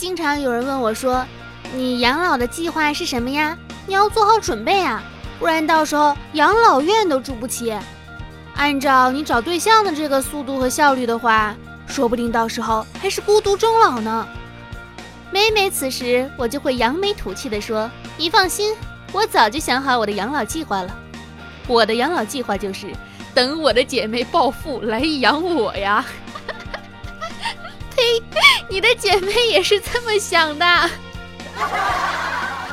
经常有人问我说：“你养老的计划是什么呀？你要做好准备啊，不然到时候养老院都住不起。按照你找对象的这个速度和效率的话，说不定到时候还是孤独终老呢。”每每此时，我就会扬眉吐气地说：“你放心，我早就想好我的养老计划了。我的养老计划就是等我的姐妹暴富来养我呀。” 你的姐妹也是这么想的。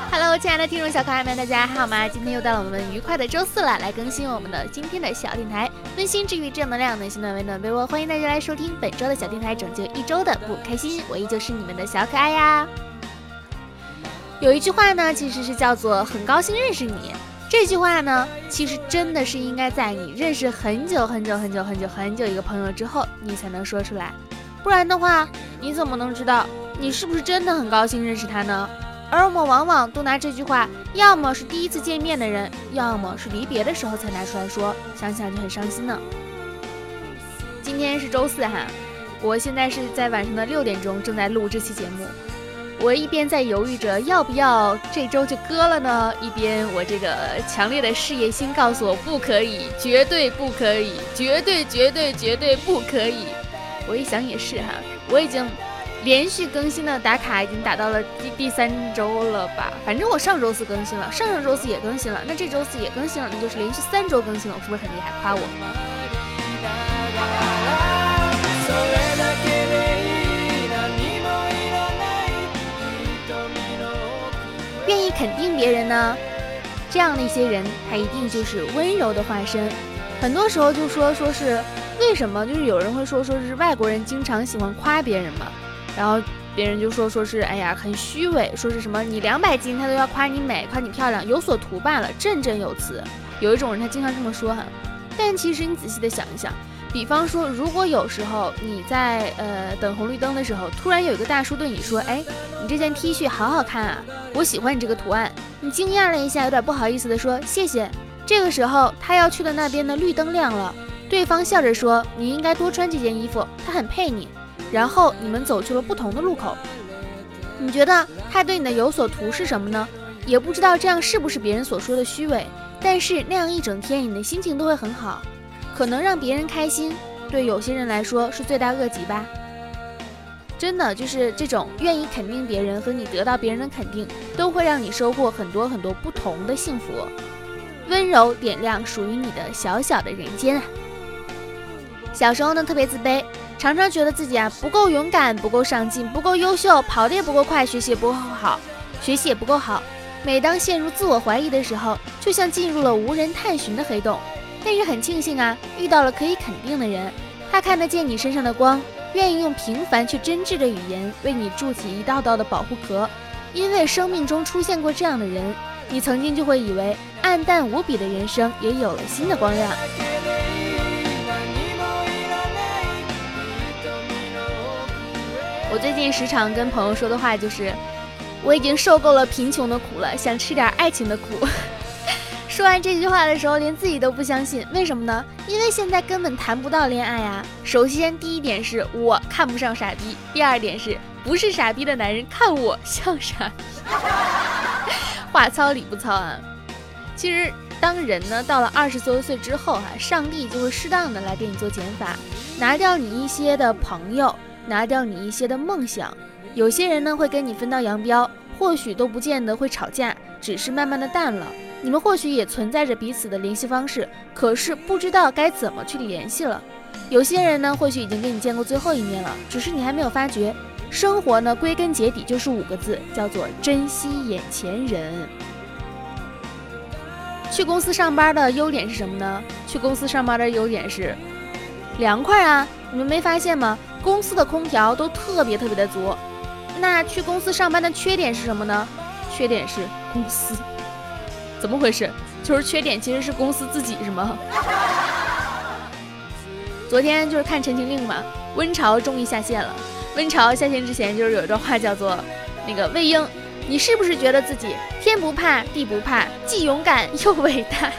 Hello，亲爱的听众小可爱们，大家还好吗？今天又到了我们愉快的周四了，来更新我们的今天的小电台，温馨治愈正能量，暖心暖胃暖被窝，欢迎大家来收听本周的小电台，拯救一周的不开心，我依旧是你们的小可爱呀。有一句话呢，其实是叫做很高兴认识你。这句话呢，其实真的是应该在你认识很久很久很久很久很久一个朋友之后，你才能说出来。不然的话，你怎么能知道你是不是真的很高兴认识他呢？而我们往往都拿这句话，要么是第一次见面的人，要么是离别的时候才拿出来说，想想就很伤心呢。今天是周四哈，我现在是在晚上的六点钟正在录这期节目，我一边在犹豫着要不要这周就割了呢，一边我这个强烈的事业心告诉我不可以，绝对不可以，绝对绝对绝对不可以。我一想也是哈，我已经连续更新的打卡已经打到了第第三周了吧？反正我上周四更新了，上上周四也更新了，那这周四也更新了，那就是连续三周更新了，我是不是很厉害？夸我！愿意肯定别人呢，这样的一些人，他一定就是温柔的化身。很多时候就说说是。为什么就是有人会说说是外国人经常喜欢夸别人嘛，然后别人就说说是哎呀很虚伪，说是什么你两百斤他都要夸你美，夸你漂亮，有所图罢了，振振有词。有一种人他经常这么说哈，但其实你仔细的想一想，比方说如果有时候你在呃等红绿灯的时候，突然有一个大叔对你说，哎，你这件 T 恤好好看啊，我喜欢你这个图案，你惊讶了一下，有点不好意思的说谢谢。这个时候他要去的那边的绿灯亮了。对方笑着说：“你应该多穿这件衣服，它很配你。”然后你们走去了不同的路口。你觉得他对你的有所图是什么呢？也不知道这样是不是别人所说的虚伪。但是那样一整天，你的心情都会很好。可能让别人开心，对有些人来说是罪大恶极吧。真的就是这种愿意肯定别人和你得到别人的肯定，都会让你收获很多很多不同的幸福。温柔点亮属于你的小小的人间啊！小时候呢，特别自卑，常常觉得自己啊不够勇敢，不够上进，不够优秀，跑得也不够快，学习也不够好，学习也不够好。每当陷入自我怀疑的时候，就像进入了无人探寻的黑洞。但是很庆幸啊，遇到了可以肯定的人，他看得见你身上的光，愿意用平凡却真挚的语言为你筑起一道道的保护壳。因为生命中出现过这样的人，你曾经就会以为暗淡无比的人生也有了新的光亮。我最近时常跟朋友说的话就是，我已经受够了贫穷的苦了，想吃点爱情的苦。说完这句话的时候，连自己都不相信，为什么呢？因为现在根本谈不到恋爱啊。首先，第一点是我看不上傻逼；第二点是不是傻逼的男人看我像傻逼。话糙理不糙啊。其实，当人呢到了二十多岁之后哈，上帝就会适当的来给你做减法，拿掉你一些的朋友。拿掉你一些的梦想，有些人呢会跟你分道扬镳，或许都不见得会吵架，只是慢慢的淡了。你们或许也存在着彼此的联系方式，可是不知道该怎么去联系了。有些人呢或许已经跟你见过最后一面了，只是你还没有发觉。生活呢归根结底就是五个字，叫做珍惜眼前人。去公司上班的优点是什么呢？去公司上班的优点是凉快啊！你们没发现吗？公司的空调都特别特别的足，那去公司上班的缺点是什么呢？缺点是公司，怎么回事？就是缺点其实是公司自己是吗？昨天就是看《陈情令》嘛，温潮终于下线了。温潮下线之前就是有一段话叫做：“那个魏婴，你是不是觉得自己天不怕地不怕，既勇敢又伟大？”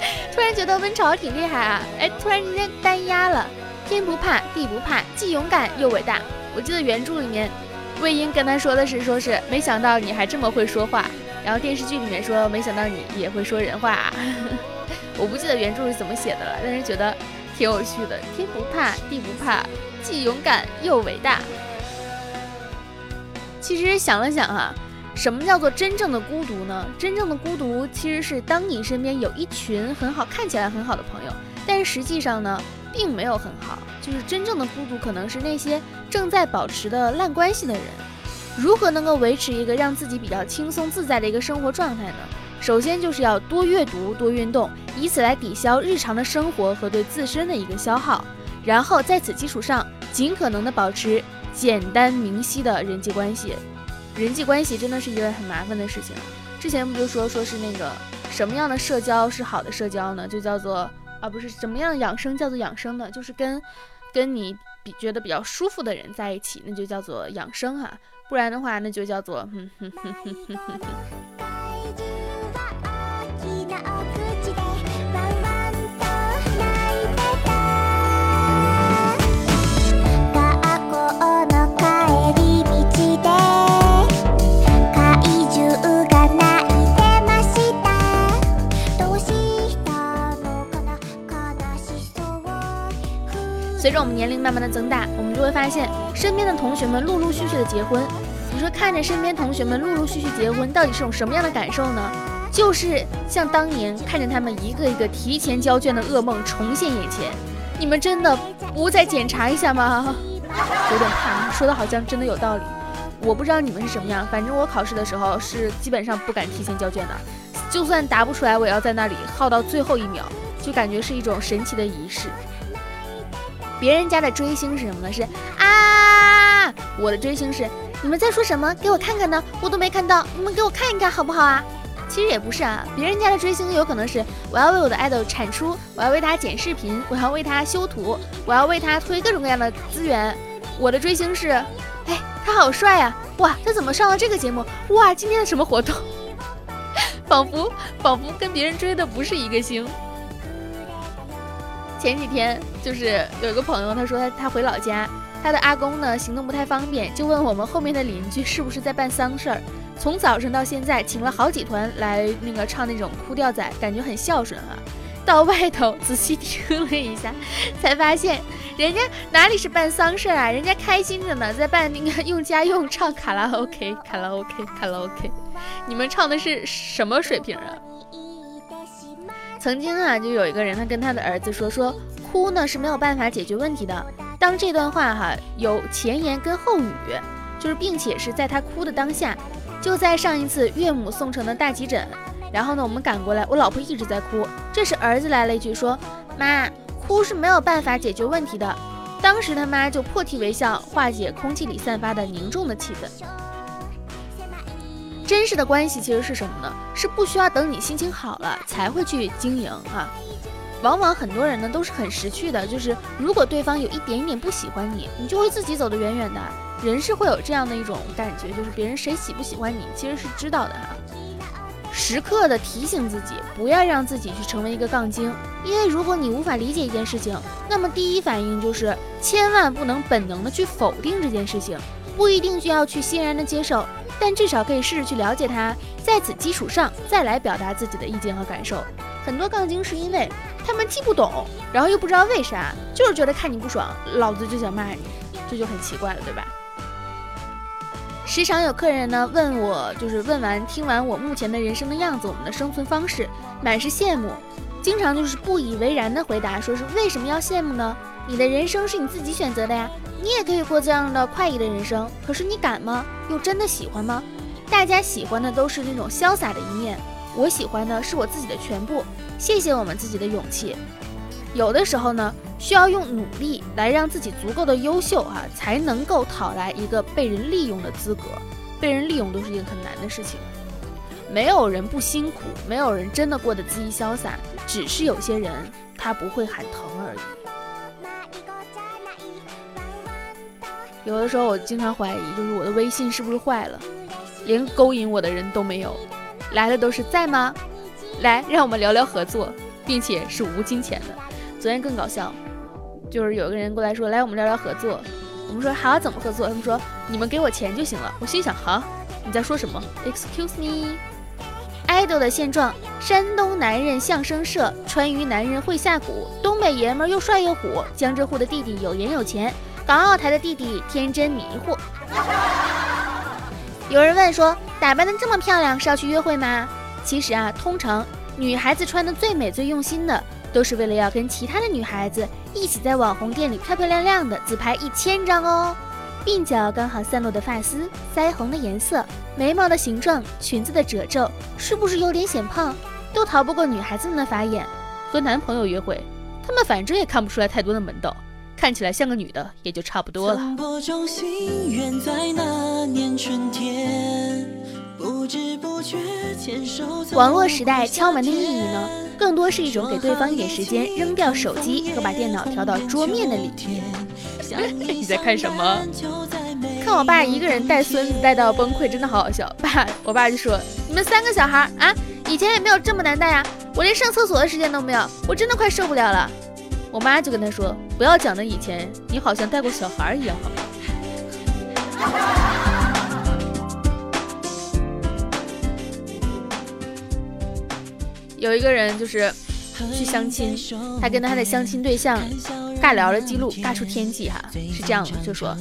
突然觉得温潮挺厉害啊！哎，突然之间单压了。天不怕地不怕，既勇敢又伟大。我记得原著里面，魏婴跟他说的是，说是没想到你还这么会说话。然后电视剧里面说，没想到你也会说人话。我不记得原著是怎么写的了，但是觉得挺有趣的。天不怕地不怕，既勇敢又伟大。其实想了想哈，什么叫做真正的孤独呢？真正的孤独其实是当你身边有一群很好、看起来很好的朋友，但是实际上呢，并没有很好。就是真正的孤独，可能是那些正在保持的烂关系的人。如何能够维持一个让自己比较轻松自在的一个生活状态呢？首先就是要多阅读、多运动，以此来抵消日常的生活和对自身的一个消耗。然后在此基础上，尽可能的保持简单明晰的人际关系。人际关系真的是一件很麻烦的事情。之前不就说说是那个什么样的社交是好的社交呢？就叫做啊，不是怎么样养生叫做养生呢，就是跟跟你比觉得比较舒服的人在一起，那就叫做养生哈。不然的话，那就叫做哼哼哼哼哼哼随着我们年龄慢慢的增大，我们就会发现身边的同学们陆陆续续的结婚。你说看着身边同学们陆陆续续结婚，到底是种什么样的感受呢？就是像当年看着他们一个一个提前交卷的噩梦重现眼前。你们真的不再检查一下吗？有点怕，说的好像真的有道理。我不知道你们是什么样，反正我考试的时候是基本上不敢提前交卷的，就算答不出来，我也要在那里耗到最后一秒，就感觉是一种神奇的仪式。别人家的追星是什么呢？是啊，我的追星是你们在说什么？给我看看呢，我都没看到，你们给我看一看好不好啊？其实也不是啊，别人家的追星有可能是我要为我的爱豆产出，我要为他剪视频，我要为他修图，我要为他推各种各样的资源。我的追星是，哎，他好帅呀！哇，他怎么上了这个节目？哇，今天的什么活动？仿佛仿佛跟别人追的不是一个星。前几天就是有一个朋友，他说他他回老家，他的阿公呢行动不太方便，就问我们后面的邻居是不是在办丧事儿。从早上到现在，请了好几团来那个唱那种哭调仔，感觉很孝顺啊。到外头仔细听了一下，才发现人家哪里是办丧事儿啊，人家开心着呢，在办那个用家用唱卡拉 OK，卡拉 OK，卡拉 OK。你们唱的是什么水平啊？曾经啊，就有一个人，他跟他的儿子说，说哭呢是没有办法解决问题的。当这段话哈有前言跟后语，就是并且是在他哭的当下，就在上一次岳母送成的大急诊，然后呢我们赶过来，我老婆一直在哭，这时儿子来了一句说，妈，哭是没有办法解决问题的。当时他妈就破涕为笑，化解空气里散发的凝重的气氛。真实的关系其实是什么呢？是不需要等你心情好了才会去经营啊。往往很多人呢都是很识趣的，就是如果对方有一点一点不喜欢你，你就会自己走得远远的。人是会有这样的一种感觉，就是别人谁喜不喜欢你，其实是知道的哈。时刻的提醒自己，不要让自己去成为一个杠精，因为如果你无法理解一件事情，那么第一反应就是千万不能本能的去否定这件事情，不一定就要去欣然的接受。但至少可以试着去了解他，在此基础上再来表达自己的意见和感受。很多杠精是因为他们既不懂，然后又不知道为啥，就是觉得看你不爽，老子就想骂你，这就很奇怪了，对吧？时常有客人呢问我，就是问完听完我目前的人生的样子，我们的生存方式，满是羡慕，经常就是不以为然的回答，说是为什么要羡慕呢？你的人生是你自己选择的呀。你也可以过这样的快意的人生，可是你敢吗？又真的喜欢吗？大家喜欢的都是那种潇洒的一面，我喜欢的是我自己的全部。谢谢我们自己的勇气。有的时候呢，需要用努力来让自己足够的优秀哈，才能够讨来一个被人利用的资格。被人利用都是一件很难的事情。没有人不辛苦，没有人真的过得恣意潇洒，只是有些人他不会喊疼而已。有的时候我经常怀疑，就是我的微信是不是坏了，连勾引我的人都没有，来的都是在吗？来，让我们聊聊合作，并且是无金钱的。昨天更搞笑，就是有个人过来说，来我们聊聊合作，我们说好，怎么合作？他们说你们给我钱就行了。我心想，好，你在说什么？Excuse me。爱豆的现状：山东男人相声社，川渝男人会下蛊，东北爷们又帅又虎，江浙沪的弟弟有颜有钱，港澳台的弟弟天真迷糊。有人问说，打扮的这么漂亮是要去约会吗？其实啊，通常女孩子穿的最美最用心的，都是为了要跟其他的女孩子一起在网红店里漂漂亮亮的自拍一千张哦。鬓角刚好散落的发丝，腮红的颜色，眉毛的形状，裙子的褶皱，是不是有点显胖？都逃不过女孩子们的法眼。和男朋友约会，他们反正也看不出来太多的门道，看起来像个女的也就差不多了。网络时代敲门的意义呢，更多是一种给对方一点时间扔掉手机和把电脑调到桌面的礼仪。你在看什么？看我爸一个人带孙子带到崩溃，真的好好笑。爸，我爸就说：“你们三个小孩啊，以前也没有这么难带呀，我连上厕所的时间都没有，我真的快受不了了。”我妈就跟他说：“不要讲的以前，你好像带过小孩一样，好吗？”有一个人就是去相亲，他跟他的相亲对象尬聊的记录尬出天际哈，是这样的，就说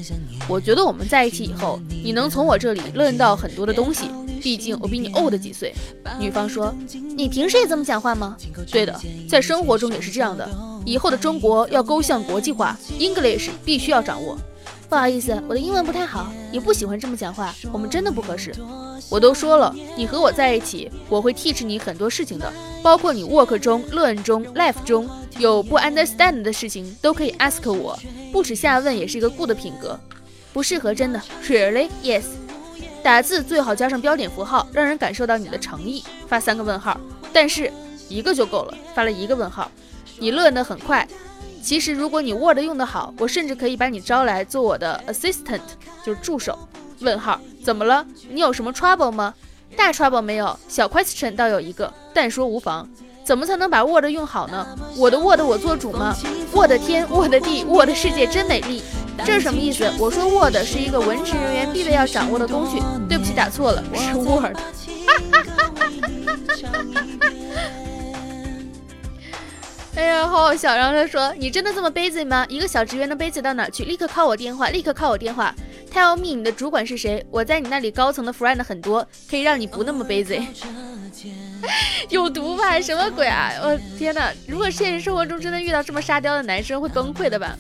我觉得我们在一起以后，你能从我这里论到很多的东西，毕竟我比你 old 几岁。女方说，你平时也这么讲话吗？对的，在生活中也是这样的。以后的中国要勾向国际化，English 必须要掌握。不好意思，我的英文不太好，也不喜欢这么讲话，我们真的不合适。我都说了，你和我在一起，我会 teach 你很多事情的，包括你 work 中、learn 中、life 中有不 understand 的事情，都可以 ask 我。不耻下问也是一个 good 品格。不适合真的，really yes。打字最好加上标点符号，让人感受到你的诚意。发三个问号，但是一个就够了。发了一个问号，你乐得很快。其实，如果你 Word 用得好，我甚至可以把你招来做我的 assistant，就是助手。问号，怎么了？你有什么 trouble 吗？大 trouble 没有，小 question 倒有一个，但说无妨。怎么才能把 Word 用好呢？我的 Word 我做主吗？我的天，我的地，我的世界真美丽。这是什么意思？我说 Word 是一个文职人员必备要掌握的工具。对不起，打错了，是 Word。哎呀，好好笑！然后他说：“你真的这么 busy 吗？一个小职员能 busy 到哪去？立刻靠我电话，立刻靠我电话。Tell me，你的主管是谁？我在你那里高层的 friend 很多，可以让你不那么 busy。有毒吧？什么鬼啊！我天哪！如果现实生活中真的遇到这么沙雕的男生，会崩溃的吧？”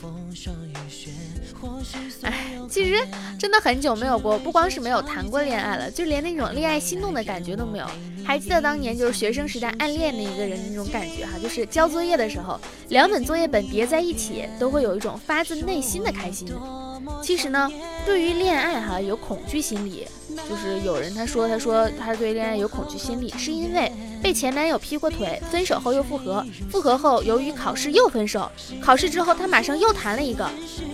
其实真的很久没有过，不光是没有谈过恋爱了，就连那种恋爱心动的感觉都没有。还记得当年就是学生时代暗恋的一个人那种感觉哈，就是交作业的时候，两本作业本叠在一起，都会有一种发自内心的开心。其实呢，对于恋爱哈有恐惧心理，就是有人他说他说他对恋爱有恐惧心理，是因为被前男友劈过腿，分手后又复合，复合后由于考试又分手，考试之后他马上又谈了一个，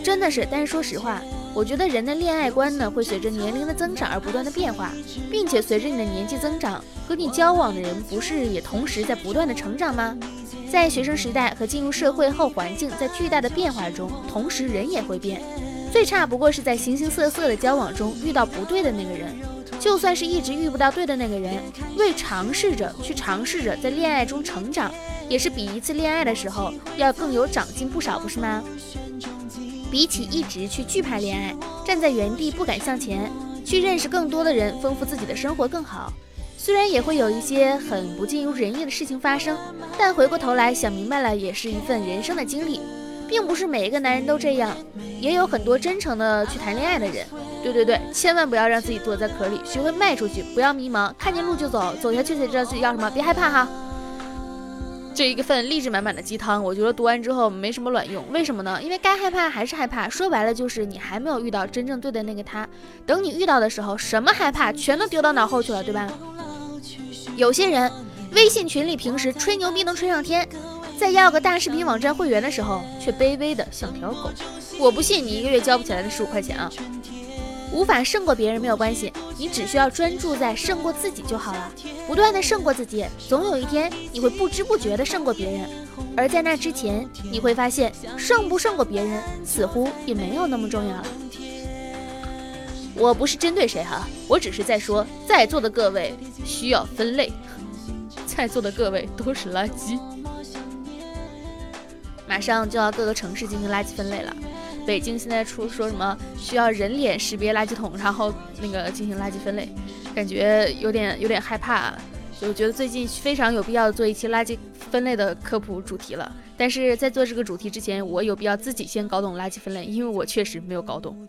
真的是。但是说实话。我觉得人的恋爱观呢，会随着年龄的增长而不断的变化，并且随着你的年纪增长，和你交往的人不是也同时在不断的成长吗？在学生时代和进入社会后，环境在巨大的变化中，同时人也会变。最差不过是在形形色色的交往中遇到不对的那个人，就算是一直遇不到对的那个人，为尝试着去尝试着在恋爱中成长，也是比一次恋爱的时候要更有长进不少，不是吗？比起一直去惧怕恋爱，站在原地不敢向前，去认识更多的人，丰富自己的生活更好。虽然也会有一些很不尽如人意的事情发生，但回过头来想明白了，也是一份人生的经历，并不是每一个男人都这样，也有很多真诚的去谈恋爱的人。对对对，千万不要让自己躲在壳里，学会迈出去，不要迷茫，看见路就走，走下去才知道自己要什么，别害怕哈。这一个份励志满满的鸡汤，我觉得读完之后没什么卵用。为什么呢？因为该害怕还是害怕。说白了就是你还没有遇到真正对的那个他。等你遇到的时候，什么害怕全都丢到脑后去了，对吧？有些人微信群里平时吹牛逼能吹上天，在要个大视频网站会员的时候，却卑微的像条狗。我不信你一个月交不起来那十五块钱啊！无法胜过别人没有关系，你只需要专注在胜过自己就好了。不断的胜过自己，总有一天你会不知不觉的胜过别人。而在那之前，你会发现胜不胜过别人，似乎也没有那么重要了。我不是针对谁哈，我只是在说，在座的各位需要分类，在座的各位都是垃圾。马上就要各个城市进行垃圾分类了，北京现在出说什么需要人脸识别垃圾桶，然后那个进行垃圾分类，感觉有点有点害怕，就觉得最近非常有必要做一期垃圾分类的科普主题了。但是在做这个主题之前，我有必要自己先搞懂垃圾分类，因为我确实没有搞懂。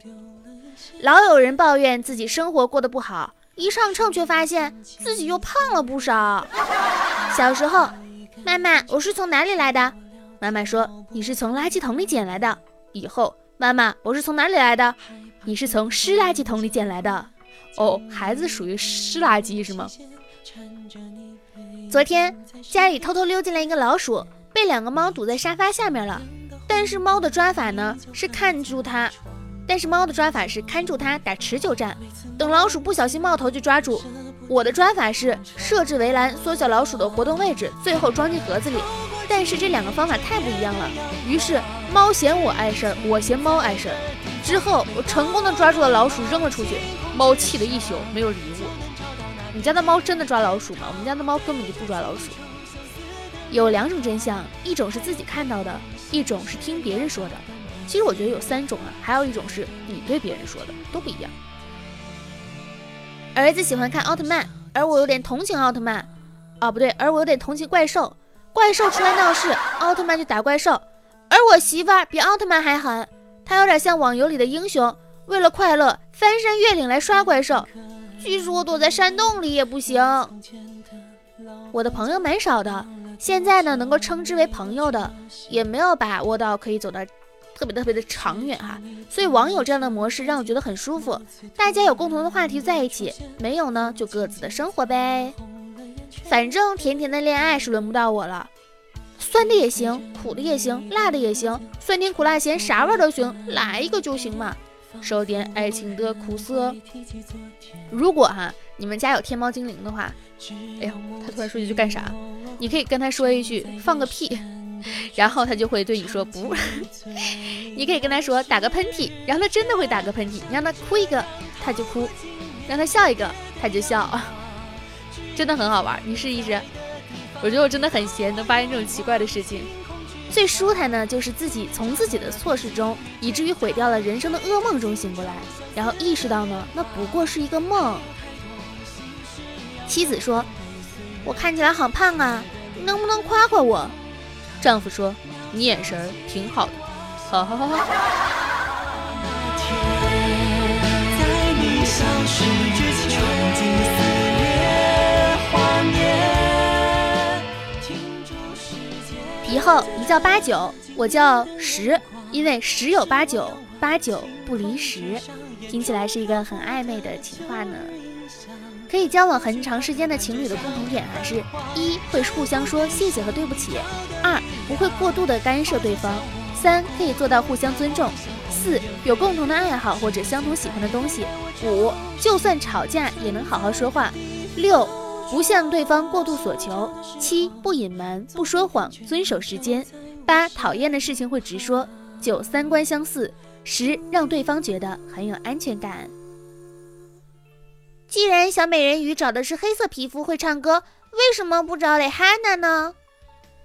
老有人抱怨自己生活过得不好，一上秤却发现自己又胖了不少。小时候，妈妈，我是从哪里来的？妈妈说你是从垃圾桶里捡来的。以后，妈妈，我是从哪里来的？你是从湿垃圾桶里捡来的。哦，孩子属于湿垃圾是吗？昨天家里偷偷溜进来一个老鼠，被两个猫堵在沙发下面了。但是猫的抓法呢，是看住它。但是猫的抓法是看住它打持久战，等老鼠不小心冒头就抓住。我的抓法是设置围栏，缩小老鼠的活动位置，最后装进盒子里。但是这两个方法太不一样了，于是猫嫌我碍事儿，我嫌猫碍事儿。之后我成功的抓住了老鼠，扔了出去，猫气得一宿没有理我。你家的猫真的抓老鼠吗？我们家的猫根本就不抓老鼠。有两种真相，一种是自己看到的，一种是听别人说的。其实我觉得有三种啊，还有一种是你对别人说的，都不一样。儿子喜欢看奥特曼，而我有点同情奥特曼。哦，不对，而我有点同情怪兽。怪兽出来闹事，奥特曼就打怪兽。而我媳妇儿比奥特曼还狠，她有点像网游里的英雄，为了快乐翻山越岭来刷怪兽。即使我躲在山洞里也不行。我的朋友蛮少的，现在呢，能够称之为朋友的，也没有把握到可以走到。特别特别的长远哈，所以网友这样的模式让我觉得很舒服。大家有共同的话题在一起，没有呢就各自的生活呗。反正甜甜的恋爱是轮不到我了，酸的也行，苦的也行，辣的也行，酸甜苦辣咸啥味都行，来一个就行嘛，受点爱情的苦涩。如果哈你们家有天猫精灵的话，哎呦，他突然说一句干啥？你可以跟他说一句放个屁。然后他就会对你说不，你可以跟他说打个喷嚏，然后他真的会打个喷嚏。你让他哭一个，他就哭；让他笑一个，他就笑，真的很好玩。你试一试，我觉得我真的很闲，能发现这种奇怪的事情。最舒坦呢，就是自己从自己的错事中，以至于毁掉了人生的噩梦中醒过来，然后意识到呢，那不过是一个梦。妻子说：“我看起来好胖啊，你能不能夸夸我？”丈夫说：“你眼神儿挺好的。”哈哈哈哈。以后，你叫八九，我叫十，因为十有八九，八九不离十，听起来是一个很暧昧的情话呢。可以交往很长时间的情侣的共同点还是：一会互相说谢谢和对不起；二不会过度的干涉对方；三可以做到互相尊重；四有共同的爱好或者相同喜欢的东西；五就算吵架也能好好说话；六不向对方过度索求；七不隐瞒不说谎，遵守时间；八讨厌的事情会直说；九三观相似；十让对方觉得很有安全感。既然小美人鱼找的是黑色皮肤会唱歌，为什么不找蕾哈娜呢？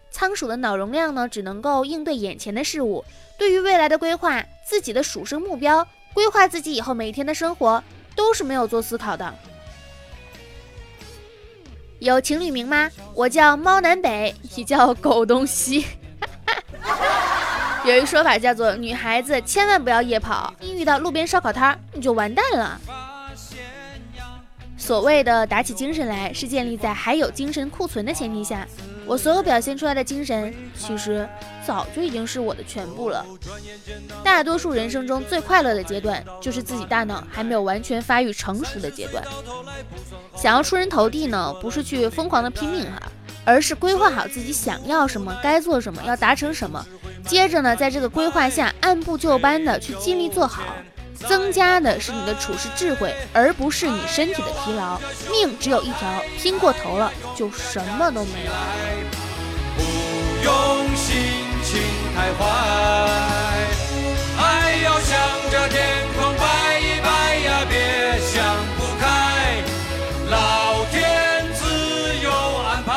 仓鼠的脑容量呢，只能够应对眼前的事物，对于未来的规划、自己的鼠生目标、规划自己以后每一天的生活，都是没有做思考的。有情侣名吗？我叫猫南北，你叫狗东西。有一说法叫做女孩子千万不要夜跑，一遇到路边烧烤摊，你就完蛋了。所谓的打起精神来，是建立在还有精神库存的前提下。我所有表现出来的精神，其实早就已经是我的全部了。大多数人生中最快乐的阶段，就是自己大脑还没有完全发育成熟的阶段。想要出人头地呢，不是去疯狂的拼命哈，而是规划好自己想要什么，该做什么，要达成什么，接着呢，在这个规划下按部就班的去尽力做好。增加的是你的处事智慧，而不是你身体的疲劳。命只有一条，拼过头了就什么都没有。用心情太坏。爱要向着天空摆一摆呀，别想不开，老天自有安排。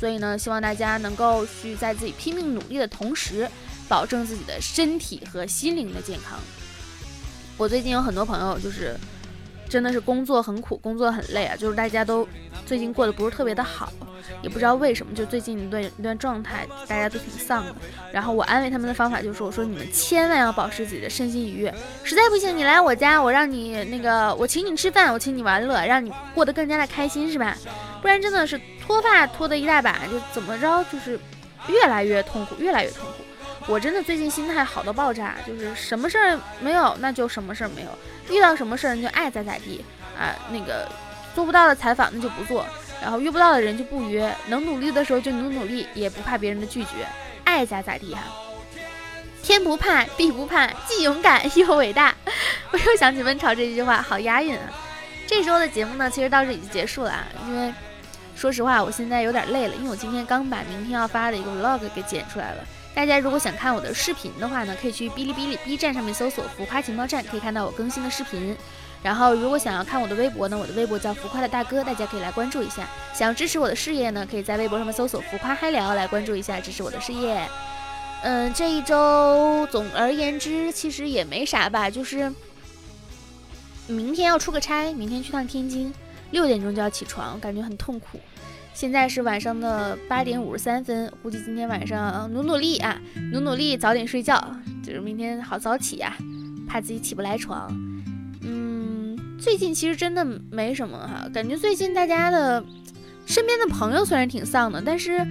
所以呢，希望大家能够去在自己拼命努力的同时，保证自己的身体和心灵的健康。我最近有很多朋友，就是真的是工作很苦，工作很累啊，就是大家都最近过得不是特别的好，也不知道为什么，就最近一段一段状态，大家都挺丧的。然后我安慰他们的方法就是，我说你们千万要保持自己的身心愉悦，实在不行你来我家，我让你那个我请你吃饭，我请你玩乐，让你过得更加的开心，是吧？不然真的是脱发脱的一大把，就怎么着就是越来越痛苦，越来越痛苦。我真的最近心态好到爆炸，就是什么事儿没有，那就什么事儿没有；遇到什么事儿，就爱咋咋地啊。那个做不到的采访，那就不做；然后约不到的人就不约。能努力的时候就努努力，也不怕别人的拒绝，爱咋咋地哈。天不怕地不怕，既勇敢又伟大。我又想起温潮这句话，好押韵啊。这周的节目呢，其实到这已经结束了啊，因为说实话，我现在有点累了，因为我今天刚把明天要发的一个 vlog 给剪出来了。大家如果想看我的视频的话呢，可以去哔哩哔哩 B 站上面搜索“浮夸情报站”，可以看到我更新的视频。然后如果想要看我的微博呢，我的微博叫浮夸的大哥，大家可以来关注一下。想要支持我的事业呢，可以在微博上面搜索“浮夸嗨聊”来关注一下，支持我的事业。嗯，这一周总而言之其实也没啥吧，就是明天要出个差，明天去趟天津，六点钟就要起床，感觉很痛苦。现在是晚上的八点五十三分，估计今天晚上努努力啊，努努力早点睡觉，就是明天好早起呀，怕自己起不来床。嗯，最近其实真的没什么哈，感觉最近大家的身边的朋友虽然挺丧的，但是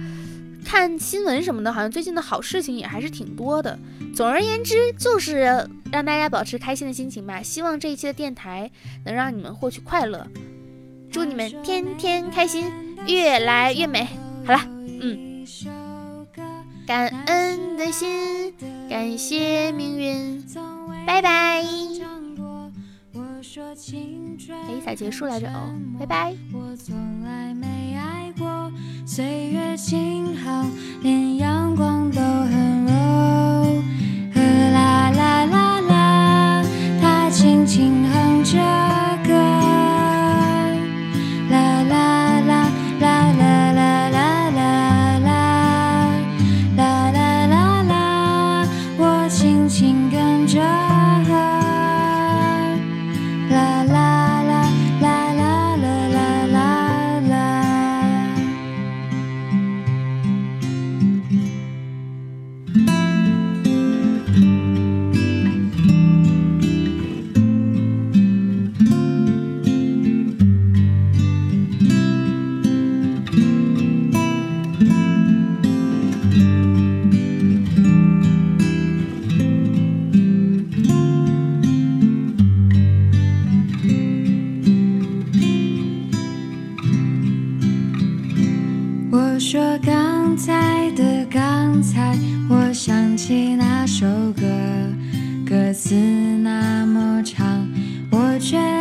看新闻什么的，好像最近的好事情也还是挺多的。总而言之，就是让大家保持开心的心情吧。希望这一期的电台能让你们获取快乐，祝你们天天开心。越来越美，好了，嗯，感恩的心，感谢命运，拜拜。哎，咋结束来着？哦，拜拜。岁月静好，连阳光都很柔。啦啦啦啦，它轻轻哼着。我想起那首歌，歌词那么长，我却。